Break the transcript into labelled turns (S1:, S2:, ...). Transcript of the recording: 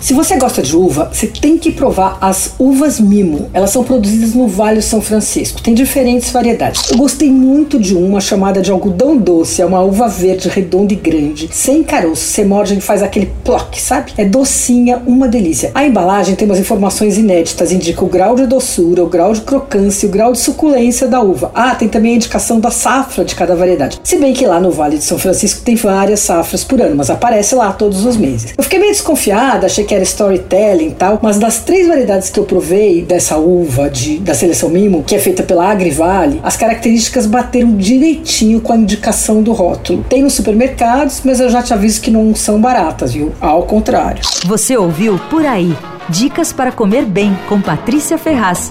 S1: Se você gosta de uva, você tem que provar as uvas Mimo. Elas são produzidas no Vale São Francisco. Tem diferentes variedades. Eu gostei muito de uma chamada de algodão doce. É uma uva verde redonda e grande, sem caroço. Você morde e faz aquele ploque, sabe? É docinha, uma delícia. A embalagem tem umas informações inéditas. Indica o grau de doçura, o grau de crocância, o grau de suculência da uva. Ah, tem também a indicação da safra de cada variedade. Se bem que lá no Vale de São Francisco tem várias safras por ano, mas aparece lá todos os meses. Eu fiquei meio desconfiada, achei que era storytelling e tal, mas das três variedades que eu provei dessa uva de, da seleção Mimo, que é feita pela Agrivale, as características bateram direitinho com a indicação do rótulo. Tem nos supermercados, mas eu já te aviso que não são baratas, viu? Ao contrário.
S2: Você ouviu Por Aí. Dicas para comer bem com Patrícia Ferraz.